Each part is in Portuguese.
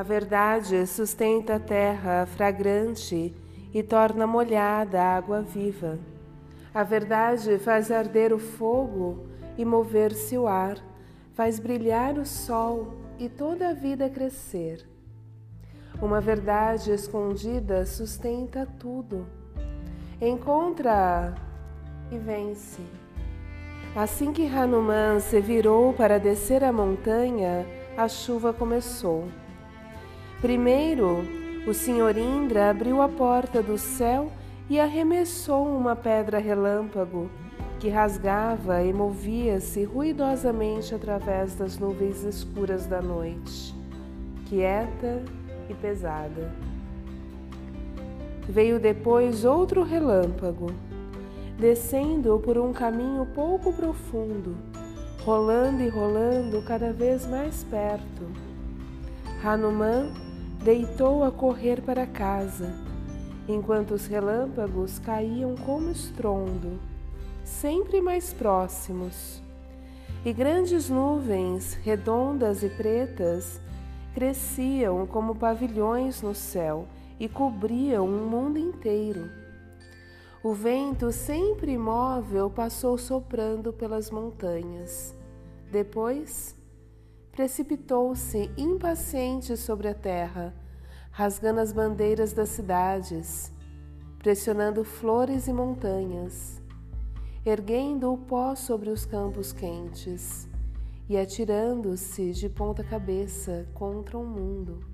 A verdade sustenta a terra fragrante e torna molhada a água viva. A verdade faz arder o fogo e mover-se o ar, faz brilhar o sol e toda a vida crescer. Uma verdade escondida sustenta tudo. Encontra e vence. Assim que Hanuman se virou para descer a montanha, a chuva começou. Primeiro, o senhor Indra abriu a porta do céu e arremessou uma pedra relâmpago que rasgava e movia-se ruidosamente através das nuvens escuras da noite, quieta e pesada. Veio depois outro relâmpago, descendo por um caminho pouco profundo, rolando e rolando cada vez mais perto. Hanuman deitou a correr para casa, enquanto os relâmpagos caíam como estrondo, sempre mais próximos. E grandes nuvens, redondas e pretas, cresciam como pavilhões no céu e cobriam o mundo inteiro. O vento, sempre imóvel, passou soprando pelas montanhas. Depois, precipitou-se impaciente sobre a terra, rasgando as bandeiras das cidades, pressionando flores e montanhas, erguendo o pó sobre os campos quentes e atirando-se de ponta cabeça contra o mundo.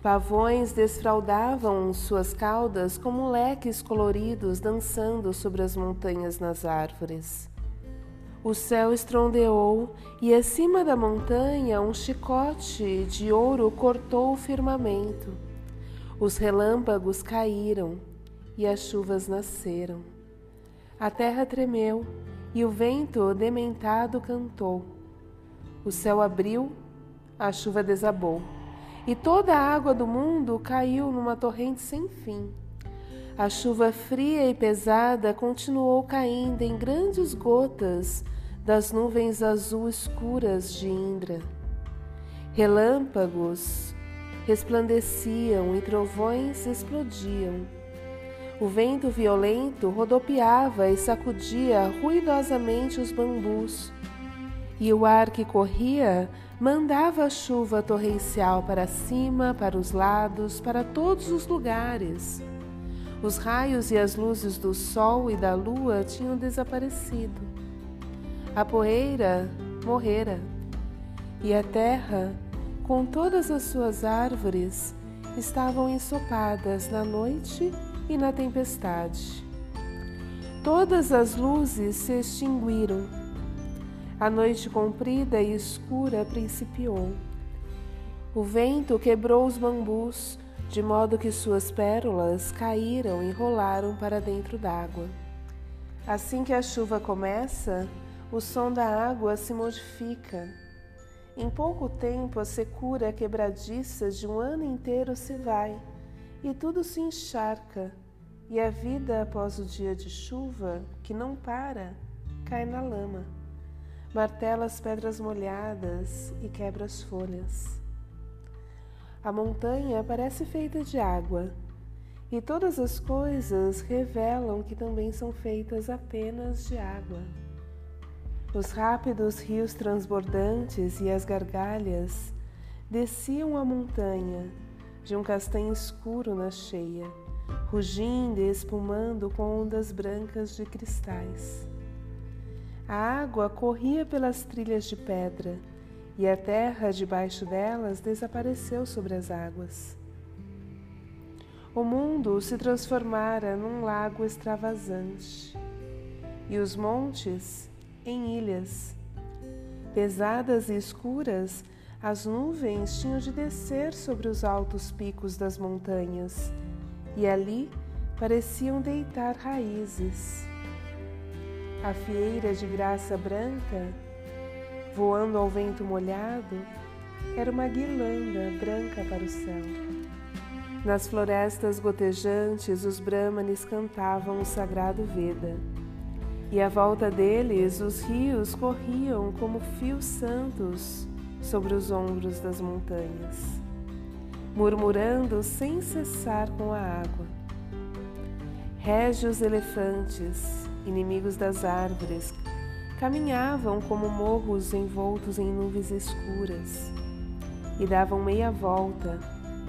Pavões desfraldavam suas caudas como leques coloridos dançando sobre as montanhas nas árvores. O céu estrondeou e acima da montanha um chicote de ouro cortou o firmamento. Os relâmpagos caíram e as chuvas nasceram. A terra tremeu e o vento dementado cantou. O céu abriu, a chuva desabou e toda a água do mundo caiu numa torrente sem fim. A chuva fria e pesada continuou caindo em grandes gotas das nuvens azul escuras de Indra. Relâmpagos resplandeciam e trovões explodiam. O vento violento rodopiava e sacudia ruidosamente os bambus, e o ar que corria mandava a chuva torrencial para cima, para os lados, para todos os lugares. Os raios e as luzes do sol e da lua tinham desaparecido. A poeira morrera, e a terra, com todas as suas árvores, estavam ensopadas na noite e na tempestade. Todas as luzes se extinguiram a noite comprida e escura principiou. O vento quebrou os bambus, de modo que suas pérolas caíram e rolaram para dentro d'água. Assim que a chuva começa, o som da água se modifica. Em pouco tempo, a secura quebradiça de um ano inteiro se vai e tudo se encharca, e a vida após o dia de chuva, que não para, cai na lama martela as pedras molhadas e quebra as folhas. A montanha parece feita de água, e todas as coisas revelam que também são feitas apenas de água. Os rápidos rios transbordantes e as gargalhas desciam a montanha de um castanho escuro na cheia, rugindo e espumando com ondas brancas de cristais. A água corria pelas trilhas de pedra e a terra debaixo delas desapareceu sobre as águas. O mundo se transformara num lago extravasante e os montes em ilhas. Pesadas e escuras, as nuvens tinham de descer sobre os altos picos das montanhas e ali pareciam deitar raízes. A fieira de graça branca, voando ao vento molhado, era uma guirlanda branca para o céu. Nas florestas gotejantes, os brahmanes cantavam o sagrado Veda, e à volta deles os rios corriam como fios santos sobre os ombros das montanhas. murmurando sem cessar com a água. Régios elefantes, inimigos das árvores, caminhavam como morros envoltos em nuvens escuras e davam meia volta,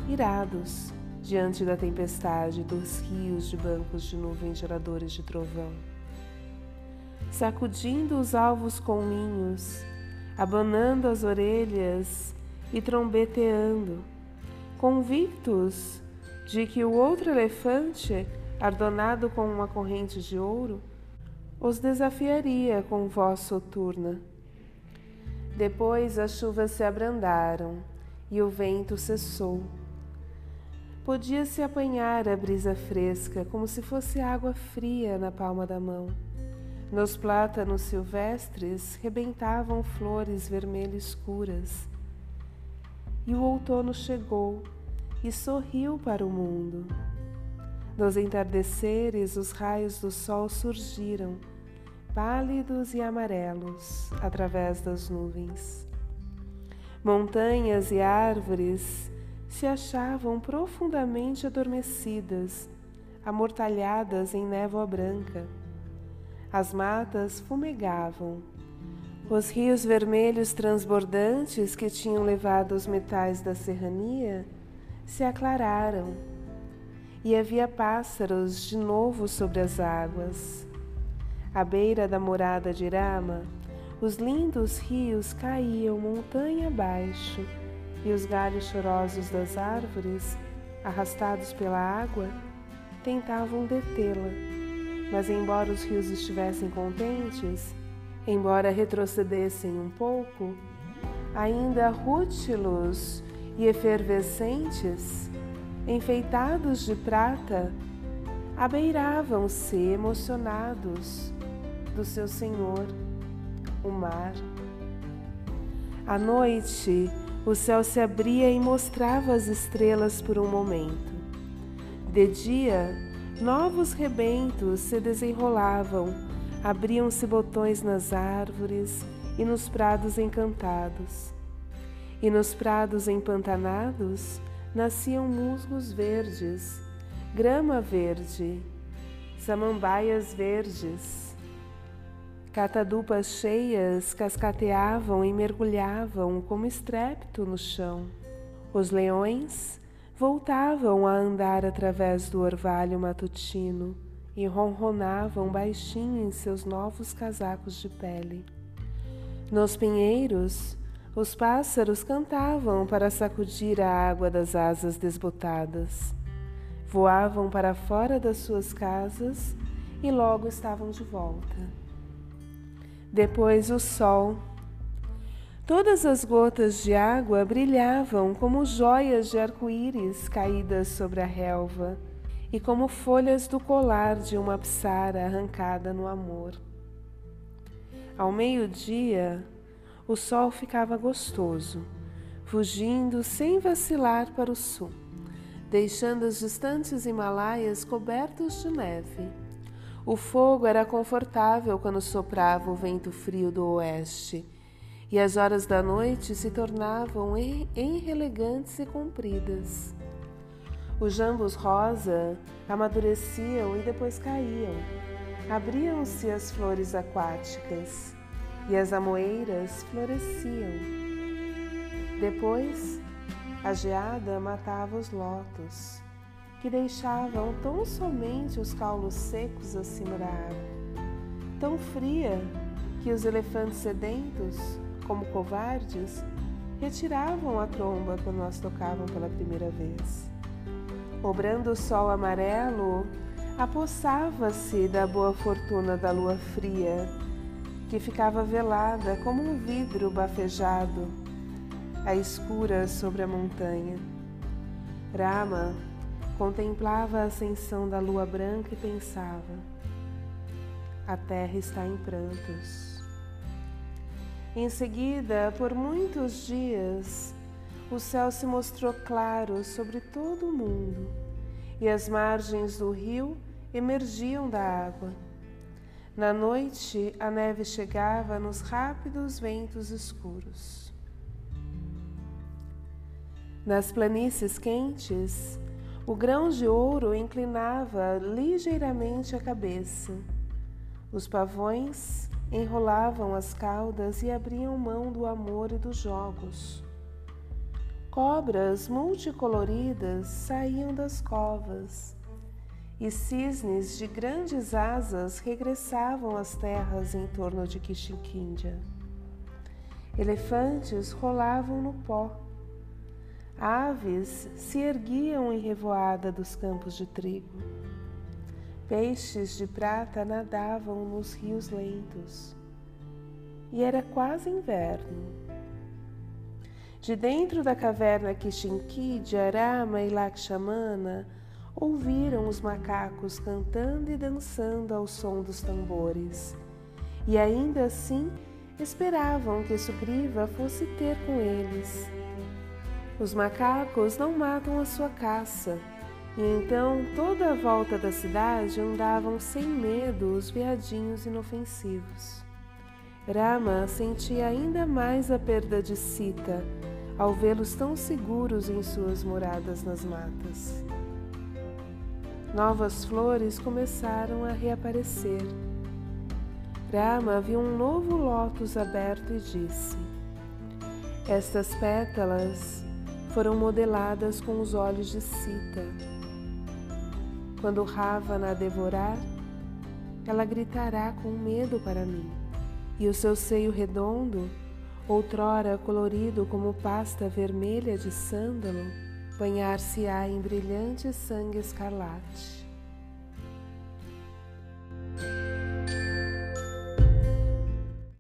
irados, diante da tempestade dos rios de bancos de nuvens geradores de trovão. Sacudindo os alvos com ninhos, abanando as orelhas e trombeteando, convictos de que o outro elefante, ardonado com uma corrente de ouro, os desafiaria com voz soturna. Depois as chuvas se abrandaram e o vento cessou. Podia-se apanhar a brisa fresca como se fosse água fria na palma da mão. Nos plátanos silvestres rebentavam flores vermelho escuras. E o outono chegou e sorriu para o mundo. Nos entardeceres, os raios do sol surgiram, pálidos e amarelos, através das nuvens. Montanhas e árvores se achavam profundamente adormecidas, amortalhadas em névoa branca. As matas fumegavam. Os rios vermelhos transbordantes que tinham levado os metais da serrania se aclararam e havia pássaros de novo sobre as águas. À beira da morada de Irama, os lindos rios caíam montanha abaixo e os galhos chorosos das árvores, arrastados pela água, tentavam detê-la. Mas, embora os rios estivessem contentes, embora retrocedessem um pouco, ainda rútilos e efervescentes, enfeitados de prata, abeiravam-se emocionados do seu Senhor o mar. À noite, o céu se abria e mostrava as estrelas por um momento. De dia, novos rebentos se desenrolavam, abriam-se botões nas árvores e nos prados encantados. E nos prados empantanados nasciam musgos verdes, grama verde, samambaias verdes Catadupas cheias cascateavam e mergulhavam como estrépito no chão. Os leões voltavam a andar através do orvalho matutino e ronronavam baixinho em seus novos casacos de pele. Nos pinheiros, os pássaros cantavam para sacudir a água das asas desbotadas. Voavam para fora das suas casas e logo estavam de volta depois o sol. Todas as gotas de água brilhavam como joias de arco-íris caídas sobre a relva e como folhas do colar de uma psara arrancada no amor. Ao meio-dia, o sol ficava gostoso, fugindo sem vacilar para o sul, deixando os distantes Himalaias cobertos de neve. O fogo era confortável quando soprava o vento frio do oeste, e as horas da noite se tornavam enrelegantes e compridas. Os jambos rosa amadureciam e depois caíam. Abriam-se as flores aquáticas e as amoeiras floresciam. Depois, a geada matava os lotos que deixavam tão somente os caulos secos acima da água, tão fria que os elefantes sedentos, como covardes, retiravam a tromba quando nós tocavam pela primeira vez. O brando sol amarelo apossava-se da boa fortuna da lua fria, que ficava velada como um vidro bafejado, a escura sobre a montanha. Rama Contemplava a ascensão da lua branca e pensava: a terra está em prantos. Em seguida, por muitos dias, o céu se mostrou claro sobre todo o mundo e as margens do rio emergiam da água. Na noite, a neve chegava nos rápidos ventos escuros. Nas planícies quentes, o grão de ouro inclinava ligeiramente a cabeça. Os pavões enrolavam as caudas e abriam mão do amor e dos jogos. Cobras multicoloridas saíam das covas e cisnes de grandes asas regressavam às terras em torno de Kishikindia. Elefantes rolavam no pó. Aves se erguiam em revoada dos campos de trigo. Peixes de prata nadavam nos rios lentos. E era quase inverno. De dentro da caverna Kishinki Arama e Lakshmana, ouviram os macacos cantando e dançando ao som dos tambores, e ainda assim esperavam que Sugriva fosse ter com eles. Os macacos não matam a sua caça, e então toda a volta da cidade andavam sem medo os veadinhos inofensivos. Rama sentia ainda mais a perda de Sita ao vê-los tão seguros em suas moradas nas matas. Novas flores começaram a reaparecer. Rama viu um novo lótus aberto e disse: Estas pétalas foram modeladas com os olhos de Sita. Quando Ravana a devorar, ela gritará com medo para mim, e o seu seio redondo, outrora colorido como pasta vermelha de sândalo, banhar-se-á em brilhante sangue escarlate.